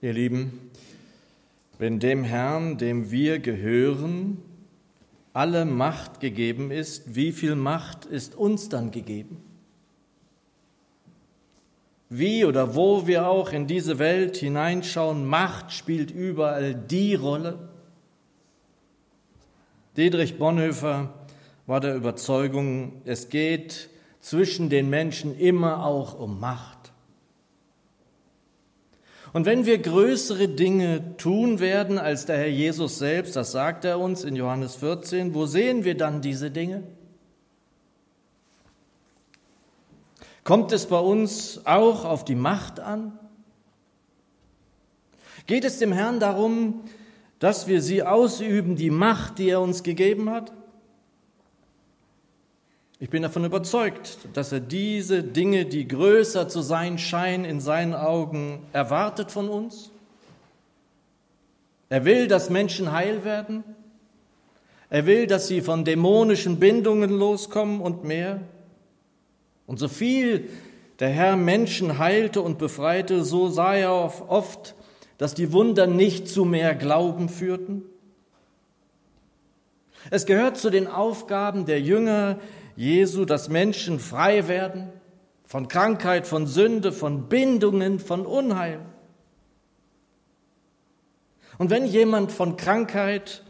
Ihr Lieben, wenn dem Herrn, dem wir gehören, alle Macht gegeben ist, wie viel Macht ist uns dann gegeben? Wie oder wo wir auch in diese Welt hineinschauen, Macht spielt überall die Rolle. Dietrich Bonhoeffer war der Überzeugung, es geht zwischen den Menschen immer auch um Macht. Und wenn wir größere Dinge tun werden als der Herr Jesus selbst, das sagt er uns in Johannes 14, wo sehen wir dann diese Dinge? Kommt es bei uns auch auf die Macht an? Geht es dem Herrn darum, dass wir sie ausüben, die Macht, die er uns gegeben hat? Ich bin davon überzeugt, dass er diese Dinge, die größer zu sein scheinen, in seinen Augen erwartet von uns. Er will, dass Menschen heil werden. Er will, dass sie von dämonischen Bindungen loskommen und mehr. Und so viel der Herr Menschen heilte und befreite, so sah er oft, dass die Wunder nicht zu mehr Glauben führten. Es gehört zu den Aufgaben der Jünger, Jesu, dass Menschen frei werden von Krankheit, von Sünde, von Bindungen, von Unheil. Und wenn jemand von Krankheit,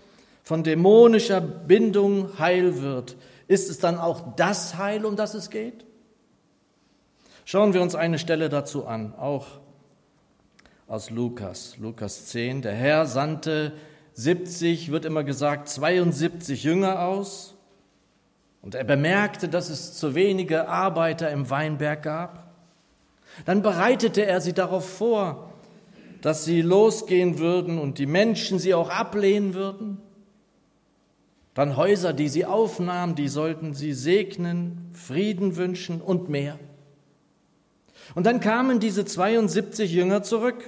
von dämonischer Bindung heil wird, ist es dann auch das Heil, um das es geht? Schauen wir uns eine Stelle dazu an, auch aus Lukas, Lukas 10. Der Herr sandte 70, wird immer gesagt, 72 Jünger aus und er bemerkte, dass es zu wenige Arbeiter im Weinberg gab. Dann bereitete er sie darauf vor, dass sie losgehen würden und die Menschen sie auch ablehnen würden. Dann Häuser, die sie aufnahmen, die sollten sie segnen, Frieden wünschen und mehr. Und dann kamen diese 72 Jünger zurück.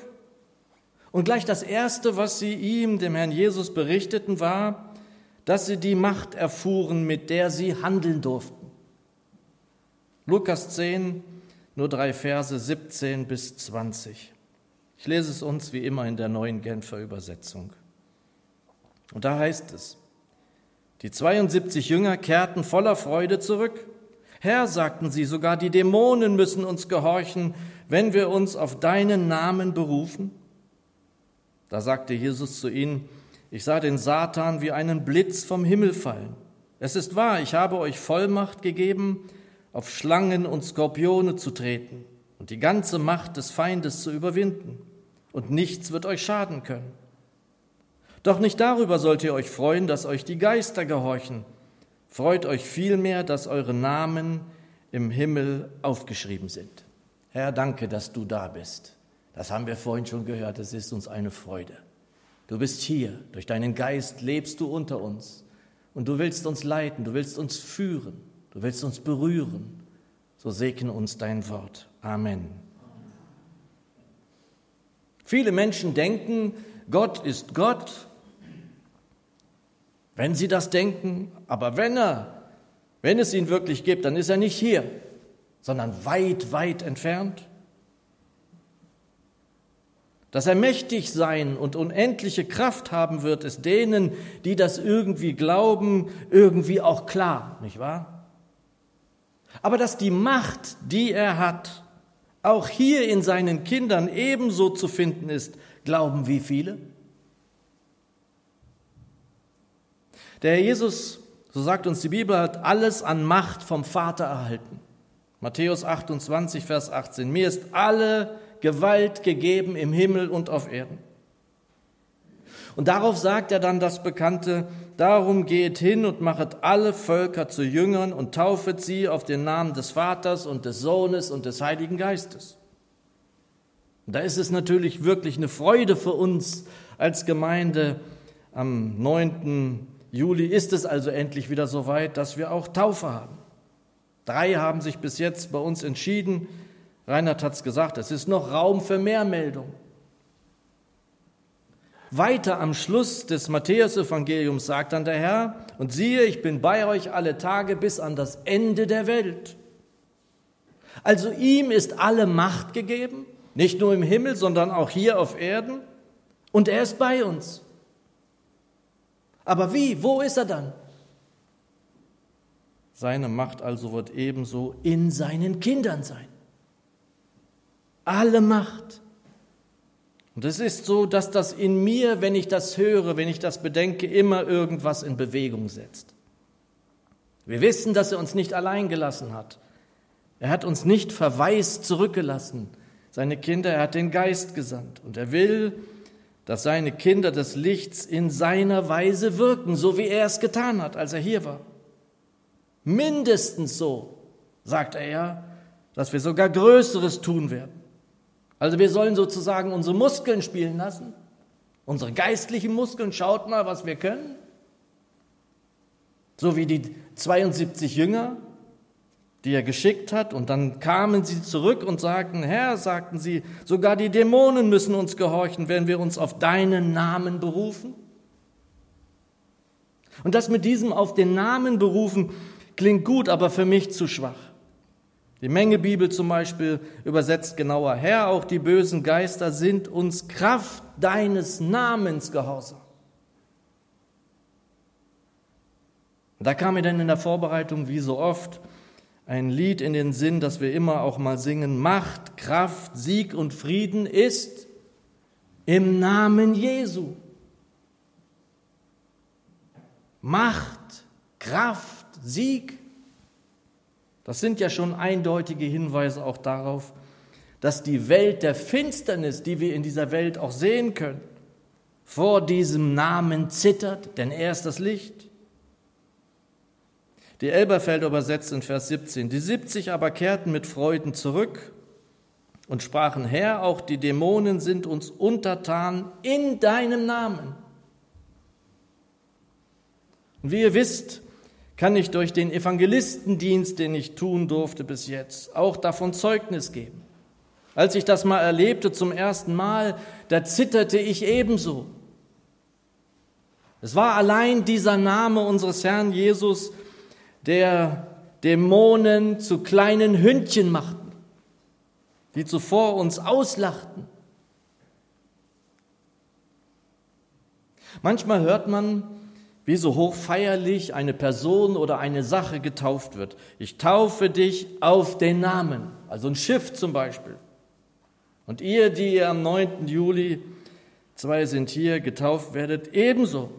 Und gleich das Erste, was sie ihm, dem Herrn Jesus, berichteten, war, dass sie die Macht erfuhren, mit der sie handeln durften. Lukas 10, nur drei Verse 17 bis 20. Ich lese es uns wie immer in der neuen Genfer Übersetzung. Und da heißt es, die 72 Jünger kehrten voller Freude zurück. Herr, sagten sie, sogar die Dämonen müssen uns gehorchen, wenn wir uns auf deinen Namen berufen. Da sagte Jesus zu ihnen, ich sah den Satan wie einen Blitz vom Himmel fallen. Es ist wahr, ich habe euch Vollmacht gegeben, auf Schlangen und Skorpione zu treten und die ganze Macht des Feindes zu überwinden, und nichts wird euch schaden können. Doch nicht darüber sollt ihr euch freuen, dass euch die Geister gehorchen. Freut euch vielmehr, dass eure Namen im Himmel aufgeschrieben sind. Herr, danke, dass du da bist. Das haben wir vorhin schon gehört, es ist uns eine Freude. Du bist hier, durch deinen Geist lebst du unter uns und du willst uns leiten, du willst uns führen, du willst uns berühren. So segne uns dein Wort. Amen. Viele Menschen denken, Gott ist Gott, wenn sie das denken, aber wenn er, wenn es ihn wirklich gibt, dann ist er nicht hier, sondern weit, weit entfernt. Dass er mächtig sein und unendliche Kraft haben wird, ist denen, die das irgendwie glauben, irgendwie auch klar, nicht wahr? Aber dass die Macht, die er hat, auch hier in seinen Kindern ebenso zu finden ist, glauben wie viele? Der Herr Jesus, so sagt uns die Bibel, hat alles an Macht vom Vater erhalten. Matthäus 28, Vers 18. Mir ist alle Gewalt gegeben im Himmel und auf Erden. Und darauf sagt er dann das Bekannte, darum geht hin und machet alle Völker zu Jüngern und taufet sie auf den Namen des Vaters und des Sohnes und des Heiligen Geistes. Und da ist es natürlich wirklich eine Freude für uns als Gemeinde. Am 9. Juli ist es also endlich wieder so weit, dass wir auch Taufe haben. Drei haben sich bis jetzt bei uns entschieden, Reinhard hat es gesagt, es ist noch Raum für mehr Meldung. Weiter am Schluss des Matthäusevangeliums sagt dann der Herr, und siehe, ich bin bei euch alle Tage bis an das Ende der Welt. Also ihm ist alle Macht gegeben, Nicht nur im Himmel, sondern auch hier auf Erden. Und er ist bei uns. Aber wie? Wo ist er dann? Seine Macht also wird ebenso in seinen Kindern sein. Alle Macht. Und es ist so, dass das in mir, wenn ich das höre, wenn ich das bedenke, immer irgendwas in Bewegung setzt. Wir wissen, dass er uns nicht allein gelassen hat. Er hat uns nicht verwaist zurückgelassen. Seine Kinder, er hat den Geist gesandt. Und er will, dass seine Kinder des Lichts in seiner Weise wirken, so wie er es getan hat, als er hier war. Mindestens so, sagt er ja, dass wir sogar Größeres tun werden. Also wir sollen sozusagen unsere Muskeln spielen lassen, unsere geistlichen Muskeln, schaut mal, was wir können. So wie die 72 Jünger, die er geschickt hat, und dann kamen sie zurück und sagten, Herr, sagten sie, sogar die Dämonen müssen uns gehorchen, wenn wir uns auf deinen Namen berufen. Und das mit diesem auf den Namen berufen klingt gut, aber für mich zu schwach. Die Menge Bibel zum Beispiel übersetzt genauer, Herr, auch die bösen Geister sind uns Kraft deines Namens gehorsam. Da kam mir dann in der Vorbereitung, wie so oft, ein Lied in den Sinn, das wir immer auch mal singen. Macht, Kraft, Sieg und Frieden ist im Namen Jesu. Macht, Kraft, Sieg das sind ja schon eindeutige Hinweise auch darauf, dass die Welt der Finsternis, die wir in dieser Welt auch sehen können, vor diesem Namen zittert, denn er ist das Licht. Die Elberfelder übersetzt in Vers 17, die 70 aber kehrten mit Freuden zurück und sprachen, Herr, auch die Dämonen sind uns untertan in deinem Namen. Und wie ihr wisst, kann ich durch den Evangelistendienst, den ich tun durfte bis jetzt, auch davon Zeugnis geben. Als ich das mal erlebte zum ersten Mal, da zitterte ich ebenso. Es war allein dieser Name unseres Herrn Jesus, der Dämonen zu kleinen Hündchen machten, die zuvor uns auslachten. Manchmal hört man, wie so hochfeierlich eine Person oder eine Sache getauft wird. Ich taufe dich auf den Namen, also ein Schiff zum Beispiel. Und ihr, die ihr am 9. Juli, zwei sind hier, getauft werdet, ebenso.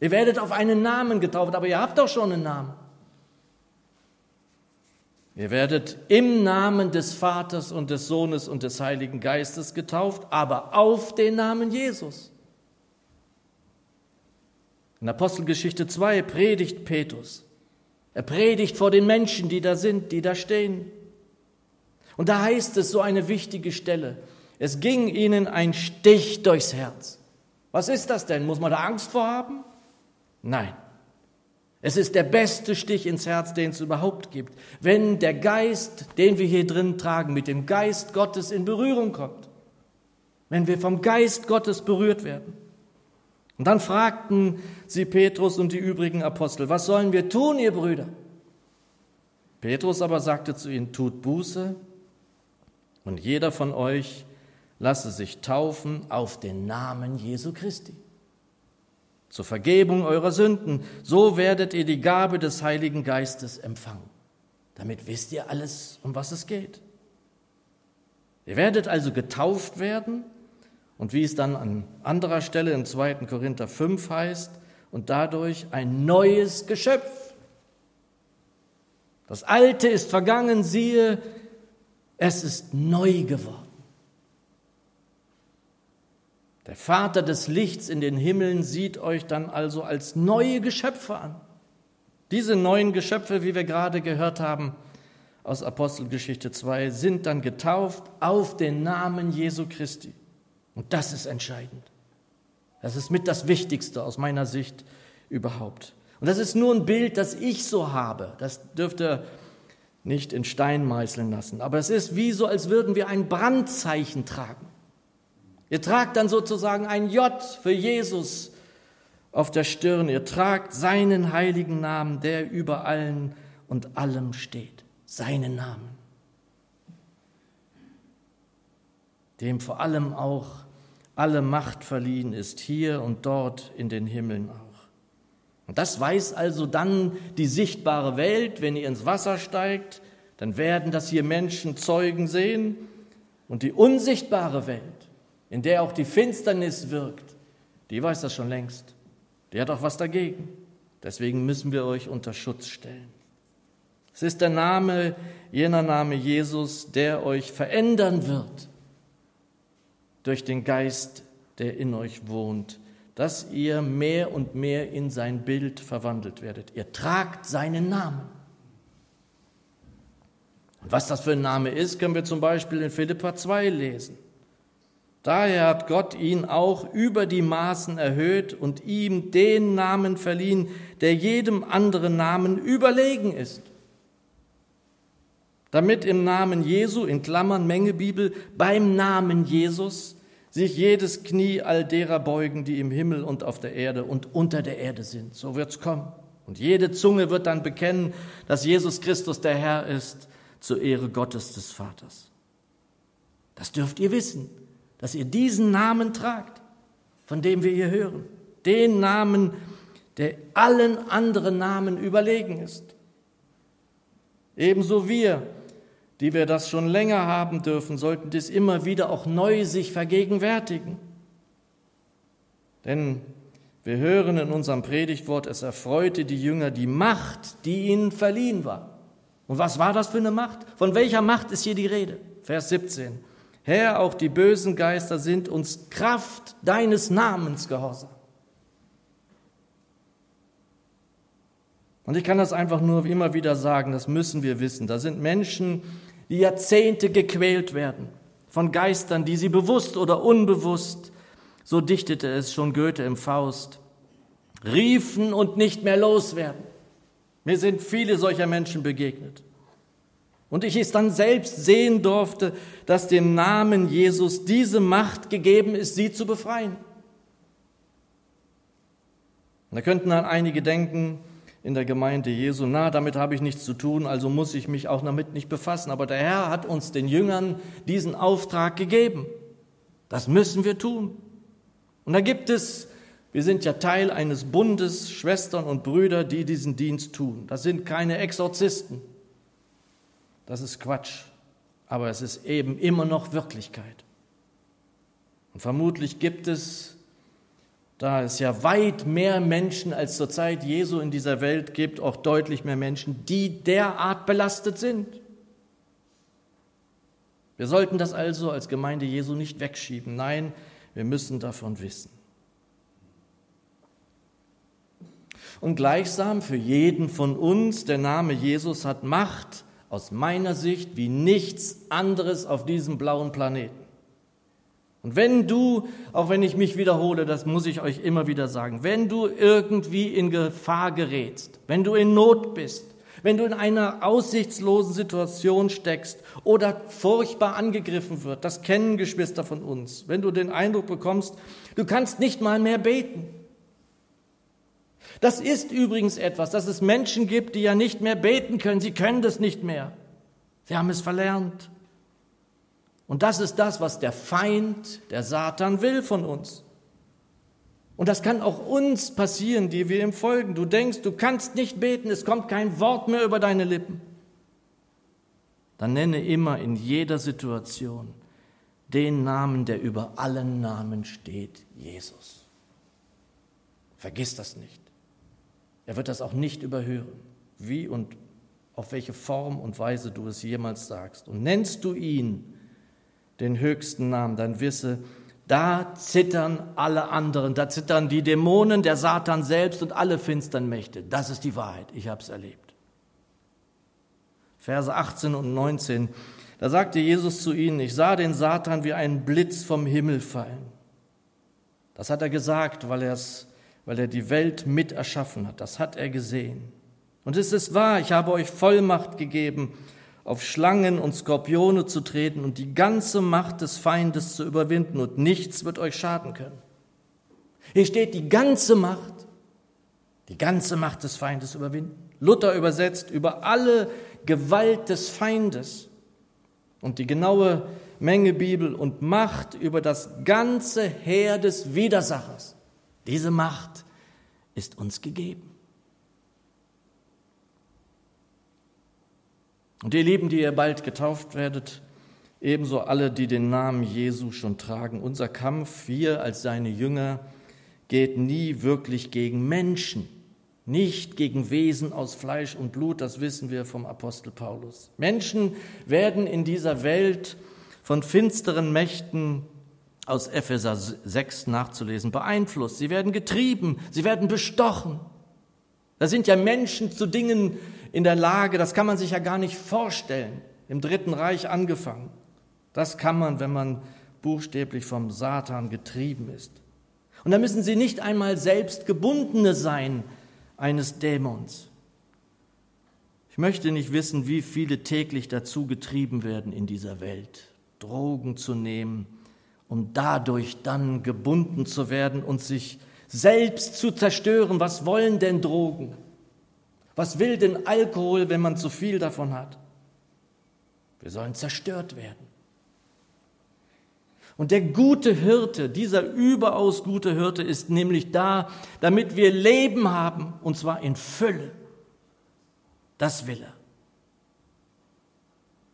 Ihr werdet auf einen Namen getauft, aber ihr habt doch schon einen Namen. Ihr werdet im Namen des Vaters und des Sohnes und des Heiligen Geistes getauft, aber auf den Namen Jesus. In Apostelgeschichte 2 predigt Petrus. Er predigt vor den Menschen, die da sind, die da stehen. Und da heißt es so eine wichtige Stelle. Es ging ihnen ein Stich durchs Herz. Was ist das denn? Muss man da Angst vor haben? Nein. Es ist der beste Stich ins Herz, den es überhaupt gibt, wenn der Geist, den wir hier drin tragen, mit dem Geist Gottes in Berührung kommt. Wenn wir vom Geist Gottes berührt werden. Und dann fragten sie Petrus und die übrigen Apostel, was sollen wir tun, ihr Brüder? Petrus aber sagte zu ihnen, tut Buße und jeder von euch lasse sich taufen auf den Namen Jesu Christi. Zur Vergebung eurer Sünden, so werdet ihr die Gabe des Heiligen Geistes empfangen. Damit wisst ihr alles, um was es geht. Ihr werdet also getauft werden und wie es dann an anderer Stelle in 2. Korinther 5 heißt, und dadurch ein neues Geschöpf. Das Alte ist vergangen, siehe, es ist neu geworden. Der Vater des Lichts in den Himmeln sieht euch dann also als neue Geschöpfe an. Diese neuen Geschöpfe, wie wir gerade gehört haben aus Apostelgeschichte 2, sind dann getauft auf den Namen Jesu Christi. Und das ist entscheidend. Das ist mit das Wichtigste aus meiner Sicht überhaupt. Und das ist nur ein Bild, das ich so habe. Das dürft ihr nicht in Stein meißeln lassen. Aber es ist wie so, als würden wir ein Brandzeichen tragen. Ihr tragt dann sozusagen ein J für Jesus auf der Stirn. Ihr tragt seinen heiligen Namen, der über allen und allem steht. Seinen Namen. dem vor allem auch alle Macht verliehen ist, hier und dort in den Himmeln auch. Und das weiß also dann die sichtbare Welt, wenn ihr ins Wasser steigt, dann werden das hier Menschen Zeugen sehen. Und die unsichtbare Welt, in der auch die Finsternis wirkt, die weiß das schon längst. Die hat auch was dagegen. Deswegen müssen wir euch unter Schutz stellen. Es ist der Name, jener Name Jesus, der euch verändern wird durch den Geist, der in euch wohnt, dass ihr mehr und mehr in sein Bild verwandelt werdet. Ihr tragt seinen Namen. Und was das für ein Name ist, können wir zum Beispiel in Philippa 2 lesen. Daher hat Gott ihn auch über die Maßen erhöht und ihm den Namen verliehen, der jedem anderen Namen überlegen ist. Damit im Namen Jesu, in Klammern Menge Bibel, beim Namen Jesus sich jedes Knie all derer beugen, die im Himmel und auf der Erde und unter der Erde sind. So wird's kommen. Und jede Zunge wird dann bekennen, dass Jesus Christus der Herr ist, zur Ehre Gottes des Vaters. Das dürft ihr wissen dass ihr diesen Namen tragt, von dem wir hier hören. Den Namen, der allen anderen Namen überlegen ist. Ebenso wir, die wir das schon länger haben dürfen, sollten dies immer wieder auch neu sich vergegenwärtigen. Denn wir hören in unserem Predigtwort, es erfreute die Jünger die Macht, die ihnen verliehen war. Und was war das für eine Macht? Von welcher Macht ist hier die Rede? Vers 17. Herr, auch die bösen Geister sind uns Kraft deines Namens gehorsam. Und ich kann das einfach nur immer wieder sagen, das müssen wir wissen. Da sind Menschen, die Jahrzehnte gequält werden von Geistern, die sie bewusst oder unbewusst, so dichtete es schon Goethe im Faust, riefen und nicht mehr loswerden. Mir sind viele solcher Menschen begegnet. Und ich es dann selbst sehen durfte, dass dem Namen Jesus diese Macht gegeben ist, sie zu befreien. Da könnten dann einige denken in der Gemeinde Jesu, na, damit habe ich nichts zu tun, also muss ich mich auch damit nicht befassen. Aber der Herr hat uns den Jüngern diesen Auftrag gegeben. Das müssen wir tun. Und da gibt es, wir sind ja Teil eines Bundes, Schwestern und Brüder, die diesen Dienst tun. Das sind keine Exorzisten. Das ist Quatsch, aber es ist eben immer noch Wirklichkeit. Und vermutlich gibt es, da es ja weit mehr Menschen als zur Zeit Jesu in dieser Welt gibt, auch deutlich mehr Menschen, die derart belastet sind. Wir sollten das also als Gemeinde Jesu nicht wegschieben. Nein, wir müssen davon wissen. Und gleichsam für jeden von uns, der Name Jesus hat Macht, aus meiner Sicht wie nichts anderes auf diesem blauen Planeten. Und wenn du, auch wenn ich mich wiederhole, das muss ich euch immer wieder sagen, wenn du irgendwie in Gefahr gerätst, wenn du in Not bist, wenn du in einer aussichtslosen Situation steckst oder furchtbar angegriffen wird, das kennen Geschwister von uns, wenn du den Eindruck bekommst, du kannst nicht mal mehr beten, das ist übrigens etwas, dass es Menschen gibt, die ja nicht mehr beten können. Sie können das nicht mehr. Sie haben es verlernt. Und das ist das, was der Feind, der Satan will von uns. Und das kann auch uns passieren, die wir ihm folgen. Du denkst, du kannst nicht beten, es kommt kein Wort mehr über deine Lippen. Dann nenne immer in jeder Situation den Namen, der über allen Namen steht, Jesus. Vergiss das nicht. Er wird das auch nicht überhören, wie und auf welche Form und Weise du es jemals sagst. Und nennst du ihn den höchsten Namen, dann wisse, da zittern alle anderen, da zittern die Dämonen, der Satan selbst und alle finstern Mächte. Das ist die Wahrheit, ich habe es erlebt. Verse 18 und 19, da sagte Jesus zu ihnen, ich sah den Satan wie einen Blitz vom Himmel fallen. Das hat er gesagt, weil er es weil er die Welt mit erschaffen hat. Das hat er gesehen. Und es ist wahr, ich habe euch Vollmacht gegeben, auf Schlangen und Skorpione zu treten und die ganze Macht des Feindes zu überwinden und nichts wird euch schaden können. Hier steht die ganze Macht, die ganze Macht des Feindes überwinden. Luther übersetzt über alle Gewalt des Feindes. Und die genaue Menge Bibel und Macht über das ganze Heer des Widersachers. Diese Macht ist uns gegeben. Und ihr Lieben, die ihr bald getauft werdet, ebenso alle, die den Namen Jesu schon tragen, unser Kampf, wir als seine Jünger, geht nie wirklich gegen Menschen, nicht gegen Wesen aus Fleisch und Blut, das wissen wir vom Apostel Paulus. Menschen werden in dieser Welt von finsteren Mächten aus Epheser 6 nachzulesen beeinflusst. Sie werden getrieben, sie werden bestochen. Da sind ja Menschen zu Dingen in der Lage, das kann man sich ja gar nicht vorstellen. Im Dritten Reich angefangen. Das kann man, wenn man buchstäblich vom Satan getrieben ist. Und da müssen sie nicht einmal selbst gebundene sein eines Dämons. Ich möchte nicht wissen, wie viele täglich dazu getrieben werden in dieser Welt, Drogen zu nehmen, um dadurch dann gebunden zu werden und sich selbst zu zerstören. Was wollen denn Drogen? Was will denn Alkohol, wenn man zu viel davon hat? Wir sollen zerstört werden. Und der gute Hirte, dieser überaus gute Hirte ist nämlich da, damit wir Leben haben, und zwar in Fülle. Das will er.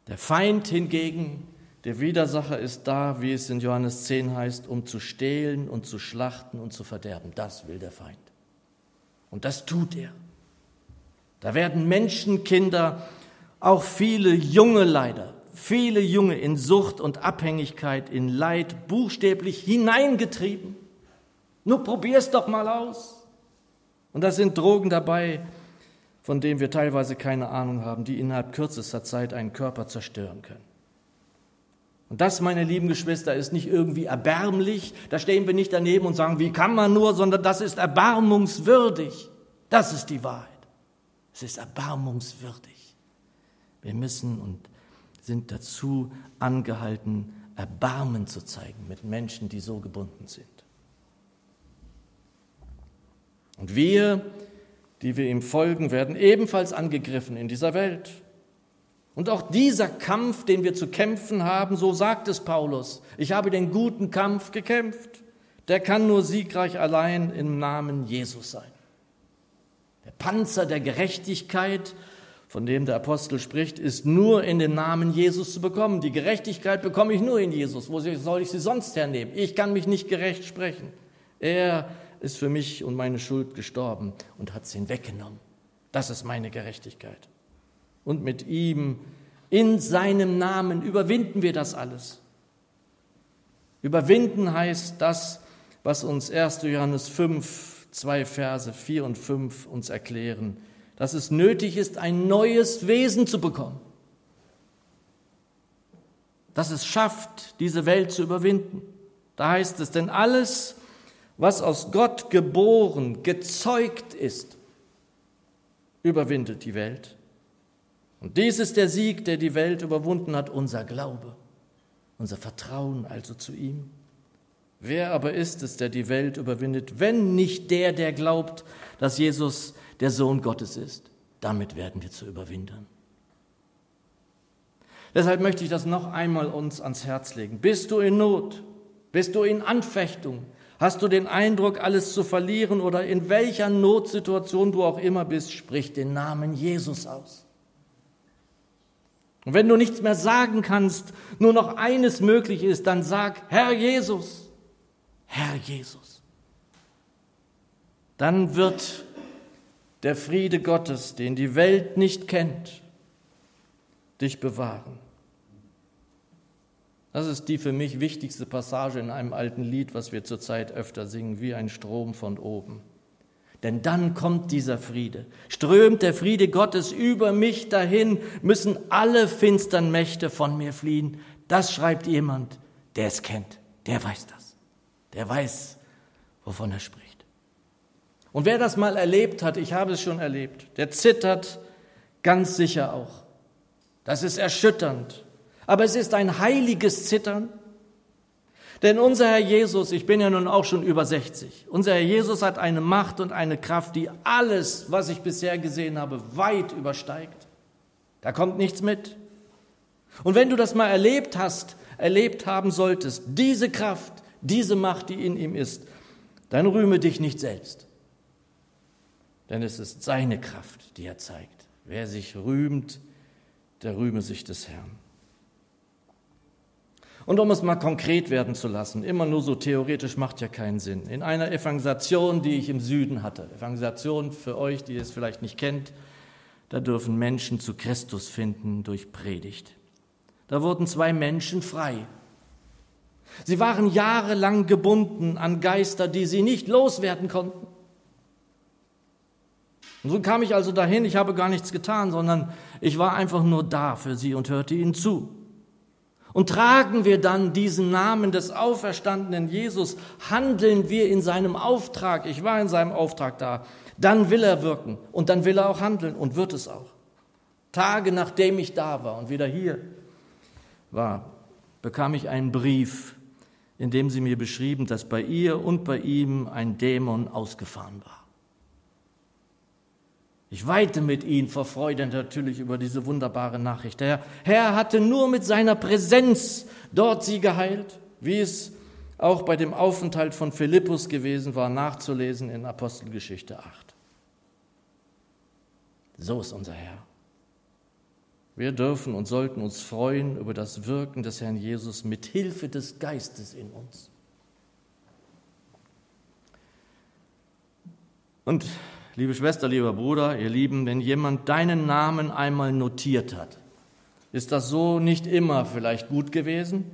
Der Feind hingegen, der Widersacher ist da, wie es in Johannes 10 heißt, um zu stehlen und zu schlachten und zu verderben. Das will der Feind. Und das tut er. Da werden Menschenkinder, auch viele junge leider, viele Junge in Sucht und Abhängigkeit, in Leid buchstäblich hineingetrieben. Nur probier's doch mal aus. Und da sind Drogen dabei, von denen wir teilweise keine Ahnung haben, die innerhalb kürzester Zeit einen Körper zerstören können. Und das, meine lieben Geschwister, ist nicht irgendwie erbärmlich. Da stehen wir nicht daneben und sagen, wie kann man nur, sondern das ist erbarmungswürdig. Das ist die Wahrheit. Es ist erbarmungswürdig. Wir müssen und sind dazu angehalten, Erbarmen zu zeigen mit Menschen, die so gebunden sind. Und wir, die wir ihm folgen, werden ebenfalls angegriffen in dieser Welt. Und auch dieser Kampf, den wir zu kämpfen haben, so sagt es Paulus, ich habe den guten Kampf gekämpft, der kann nur siegreich allein im Namen Jesus sein. Der Panzer der Gerechtigkeit von dem der Apostel spricht, ist nur in den Namen Jesus zu bekommen. Die Gerechtigkeit bekomme ich nur in Jesus. Wo soll ich sie sonst hernehmen? Ich kann mich nicht gerecht sprechen. Er ist für mich und meine Schuld gestorben und hat sie hinweggenommen. Das ist meine Gerechtigkeit. Und mit ihm, in seinem Namen, überwinden wir das alles. Überwinden heißt das, was uns 1. Johannes 5, zwei Verse 4 und 5 uns erklären dass es nötig ist, ein neues Wesen zu bekommen. Dass es schafft, diese Welt zu überwinden. Da heißt es, denn alles, was aus Gott geboren, gezeugt ist, überwindet die Welt. Und dies ist der Sieg, der die Welt überwunden hat, unser Glaube, unser Vertrauen also zu ihm. Wer aber ist es, der die Welt überwindet, wenn nicht der, der glaubt, dass Jesus der Sohn Gottes ist. Damit werden wir zu überwindern. Deshalb möchte ich das noch einmal uns ans Herz legen. Bist du in Not? Bist du in Anfechtung? Hast du den Eindruck, alles zu verlieren oder in welcher Notsituation du auch immer bist, sprich den Namen Jesus aus. Und wenn du nichts mehr sagen kannst, nur noch eines möglich ist, dann sag Herr Jesus, Herr Jesus. Dann wird der Friede Gottes, den die Welt nicht kennt, dich bewahren. Das ist die für mich wichtigste Passage in einem alten Lied, was wir zurzeit öfter singen, wie ein Strom von oben. Denn dann kommt dieser Friede. Strömt der Friede Gottes über mich dahin, müssen alle finstern Mächte von mir fliehen. Das schreibt jemand, der es kennt. Der weiß das. Der weiß, wovon er spricht. Und wer das mal erlebt hat, ich habe es schon erlebt, der zittert ganz sicher auch. Das ist erschütternd. Aber es ist ein heiliges Zittern. Denn unser Herr Jesus, ich bin ja nun auch schon über 60, unser Herr Jesus hat eine Macht und eine Kraft, die alles, was ich bisher gesehen habe, weit übersteigt. Da kommt nichts mit. Und wenn du das mal erlebt hast, erlebt haben solltest, diese Kraft, diese Macht, die in ihm ist, dann rühme dich nicht selbst. Denn es ist seine Kraft, die er zeigt. Wer sich rühmt, der rühme sich des Herrn. Und um es mal konkret werden zu lassen, immer nur so theoretisch macht ja keinen Sinn. In einer Evangelisation, die ich im Süden hatte, Evangelisation für euch, die es vielleicht nicht kennt, da dürfen Menschen zu Christus finden durch Predigt. Da wurden zwei Menschen frei. Sie waren jahrelang gebunden an Geister, die sie nicht loswerden konnten. Und so kam ich also dahin, ich habe gar nichts getan, sondern ich war einfach nur da für sie und hörte ihnen zu. Und tragen wir dann diesen Namen des auferstandenen Jesus, handeln wir in seinem Auftrag, ich war in seinem Auftrag da, dann will er wirken und dann will er auch handeln und wird es auch. Tage nachdem ich da war und wieder hier war, bekam ich einen Brief, in dem sie mir beschrieben, dass bei ihr und bei ihm ein Dämon ausgefahren war. Ich weite mit ihnen vor Freude natürlich über diese wunderbare Nachricht. Der Herr hatte nur mit seiner Präsenz dort sie geheilt, wie es auch bei dem Aufenthalt von Philippus gewesen war, nachzulesen in Apostelgeschichte 8. So ist unser Herr. Wir dürfen und sollten uns freuen über das Wirken des Herrn Jesus mit Hilfe des Geistes in uns. Und liebe Schwester, lieber Bruder, ihr Lieben, wenn jemand deinen Namen einmal notiert hat, ist das so nicht immer vielleicht gut gewesen?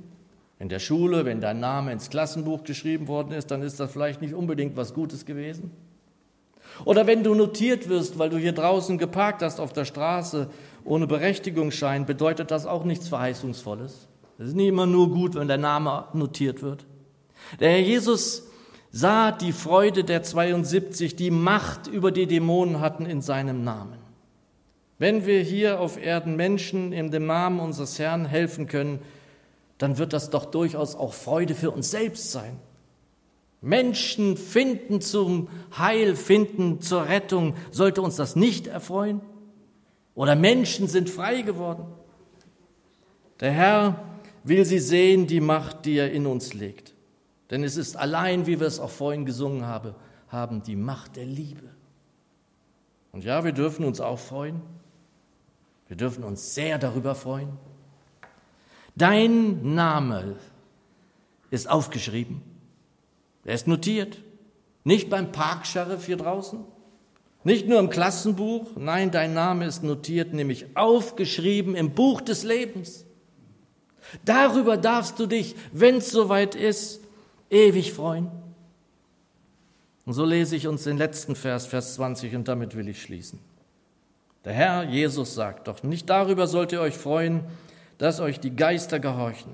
In der Schule, wenn dein Name ins Klassenbuch geschrieben worden ist, dann ist das vielleicht nicht unbedingt was Gutes gewesen. Oder wenn du notiert wirst, weil du hier draußen geparkt hast auf der Straße ohne Berechtigungsschein, bedeutet das auch nichts Verheißungsvolles. Es ist nicht immer nur gut, wenn der Name notiert wird. Der Herr Jesus sah die Freude der 72, die Macht über die Dämonen hatten in seinem Namen. Wenn wir hier auf Erden Menschen in dem Namen unseres Herrn helfen können, dann wird das doch durchaus auch Freude für uns selbst sein. Menschen finden zum Heil, finden zur Rettung, sollte uns das nicht erfreuen? Oder Menschen sind frei geworden? Der Herr will sie sehen, die Macht, die er in uns legt. Denn es ist allein, wie wir es auch vorhin gesungen haben, haben die Macht der Liebe. Und ja, wir dürfen uns auch freuen. Wir dürfen uns sehr darüber freuen. Dein Name ist aufgeschrieben. Er ist notiert. Nicht beim Parksheriff hier draußen, nicht nur im Klassenbuch, nein, dein Name ist notiert, nämlich aufgeschrieben im Buch des Lebens. Darüber darfst du dich, wenn es soweit ist, ewig freuen. Und so lese ich uns den letzten Vers, Vers 20, und damit will ich schließen. Der Herr Jesus sagt, doch nicht darüber sollt ihr euch freuen, dass euch die Geister gehorchen.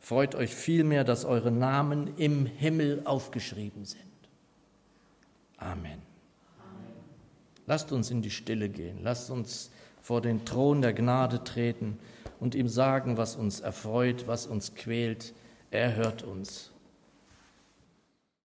Freut euch vielmehr, dass eure Namen im Himmel aufgeschrieben sind. Amen. Lasst uns in die Stille gehen. Lasst uns vor den Thron der Gnade treten und ihm sagen, was uns erfreut, was uns quält. Er hört uns.